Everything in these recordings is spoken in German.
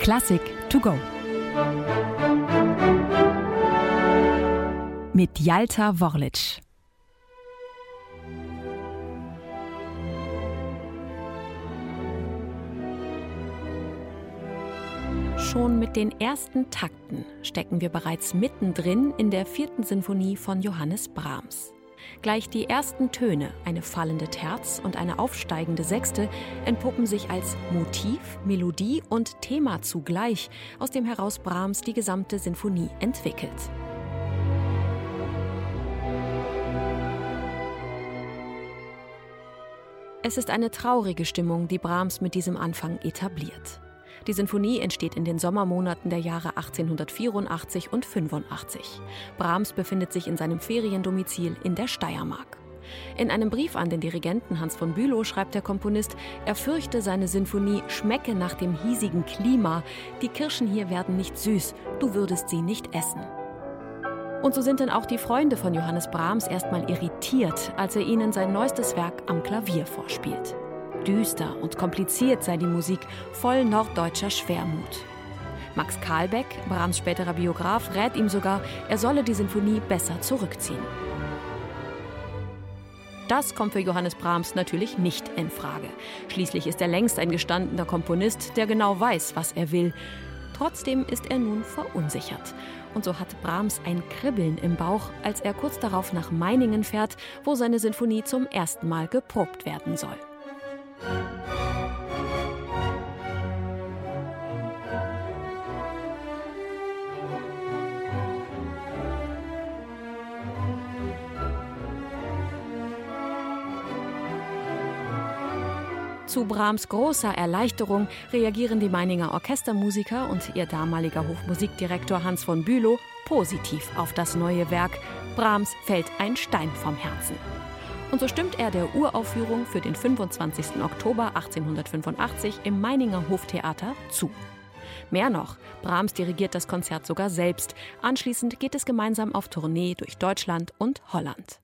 Klassik to go. Mit Jalta Worlic. Schon mit den ersten Takten stecken wir bereits mittendrin in der vierten Sinfonie von Johannes Brahms. Gleich die ersten Töne, eine fallende Terz und eine aufsteigende Sechste, entpuppen sich als Motiv, Melodie und Thema zugleich, aus dem heraus Brahms die gesamte Sinfonie entwickelt. Es ist eine traurige Stimmung, die Brahms mit diesem Anfang etabliert. Die Sinfonie entsteht in den Sommermonaten der Jahre 1884 und 85. Brahms befindet sich in seinem Feriendomizil in der Steiermark. In einem Brief an den Dirigenten Hans von Bülow schreibt der Komponist, er fürchte, seine Sinfonie schmecke nach dem hiesigen Klima. Die Kirschen hier werden nicht süß, du würdest sie nicht essen. Und so sind dann auch die Freunde von Johannes Brahms erstmal irritiert, als er ihnen sein neuestes Werk am Klavier vorspielt. Düster und kompliziert sei die Musik, voll norddeutscher Schwermut. Max Kahlbeck, Brahms späterer Biograf, rät ihm sogar, er solle die Sinfonie besser zurückziehen. Das kommt für Johannes Brahms natürlich nicht in Frage. Schließlich ist er längst ein gestandener Komponist, der genau weiß, was er will. Trotzdem ist er nun verunsichert. Und so hat Brahms ein Kribbeln im Bauch, als er kurz darauf nach Meiningen fährt, wo seine Sinfonie zum ersten Mal geprobt werden soll. Zu Brahms großer Erleichterung reagieren die Meininger Orchestermusiker und ihr damaliger Hofmusikdirektor Hans von Bülow positiv auf das neue Werk. Brahms fällt ein Stein vom Herzen. Und so stimmt er der Uraufführung für den 25. Oktober 1885 im Meininger Hoftheater zu. Mehr noch, Brahms dirigiert das Konzert sogar selbst. Anschließend geht es gemeinsam auf Tournee durch Deutschland und Holland.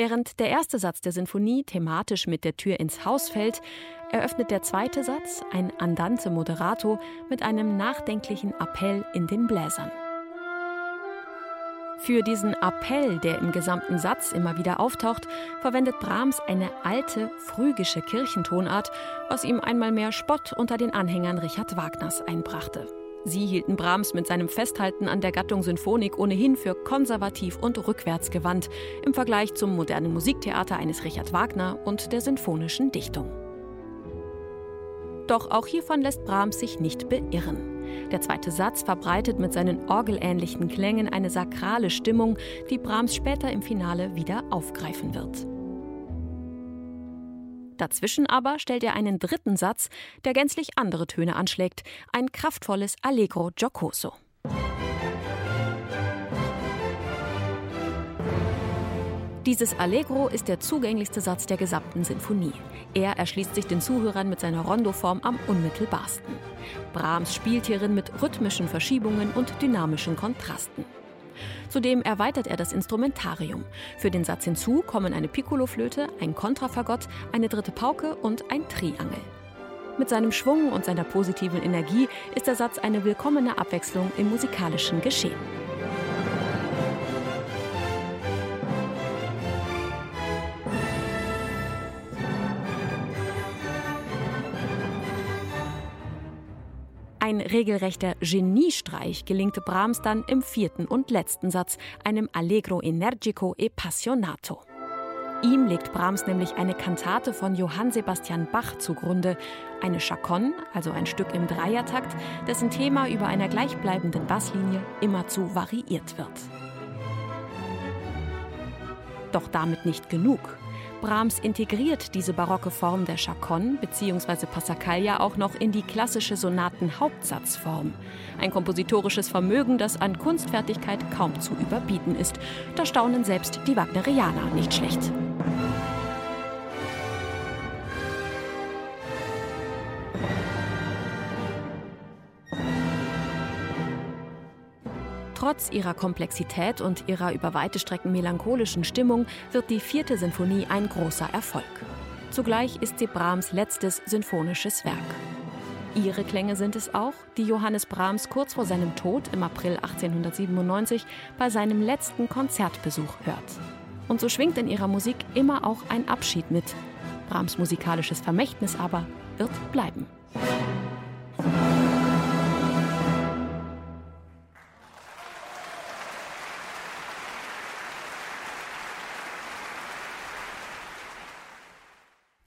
Während der erste Satz der Sinfonie thematisch mit der Tür ins Haus fällt, eröffnet der zweite Satz, ein Andante Moderato, mit einem nachdenklichen Appell in den Bläsern. Für diesen Appell, der im gesamten Satz immer wieder auftaucht, verwendet Brahms eine alte, phrygische Kirchentonart, was ihm einmal mehr Spott unter den Anhängern Richard Wagners einbrachte. Sie hielten Brahms mit seinem Festhalten an der Gattung Symphonik ohnehin für konservativ und rückwärtsgewandt im Vergleich zum modernen Musiktheater eines Richard Wagner und der sinfonischen Dichtung. Doch auch hiervon lässt Brahms sich nicht beirren. Der zweite Satz verbreitet mit seinen orgelähnlichen Klängen eine sakrale Stimmung, die Brahms später im Finale wieder aufgreifen wird. Dazwischen aber stellt er einen dritten Satz, der gänzlich andere Töne anschlägt, ein kraftvolles Allegro giocoso. Dieses Allegro ist der zugänglichste Satz der gesamten Sinfonie. Er erschließt sich den Zuhörern mit seiner Rondoform am unmittelbarsten. Brahms spielt hierin mit rhythmischen Verschiebungen und dynamischen Kontrasten. Zudem erweitert er das Instrumentarium. Für den Satz hinzu kommen eine Piccoloflöte, ein Kontrafagott, eine dritte Pauke und ein Triangel. Mit seinem Schwung und seiner positiven Energie ist der Satz eine willkommene Abwechslung im musikalischen Geschehen. Ein regelrechter Geniestreich gelingte Brahms dann im vierten und letzten Satz, einem Allegro energico e passionato. Ihm legt Brahms nämlich eine Kantate von Johann Sebastian Bach zugrunde, eine Chaconne, also ein Stück im Dreiertakt, dessen Thema über einer gleichbleibenden Basslinie immerzu variiert wird. Doch damit nicht genug. Brahms integriert diese barocke Form der Chaconne bzw. Passacaglia auch noch in die klassische Sonaten-Hauptsatzform. Ein kompositorisches Vermögen, das an Kunstfertigkeit kaum zu überbieten ist. Da staunen selbst die Wagnerianer nicht schlecht. Trotz ihrer Komplexität und ihrer über weite Strecken melancholischen Stimmung wird die vierte Sinfonie ein großer Erfolg. Zugleich ist sie Brahms letztes sinfonisches Werk. Ihre Klänge sind es auch, die Johannes Brahms kurz vor seinem Tod im April 1897 bei seinem letzten Konzertbesuch hört. Und so schwingt in ihrer Musik immer auch ein Abschied mit. Brahms musikalisches Vermächtnis aber wird bleiben.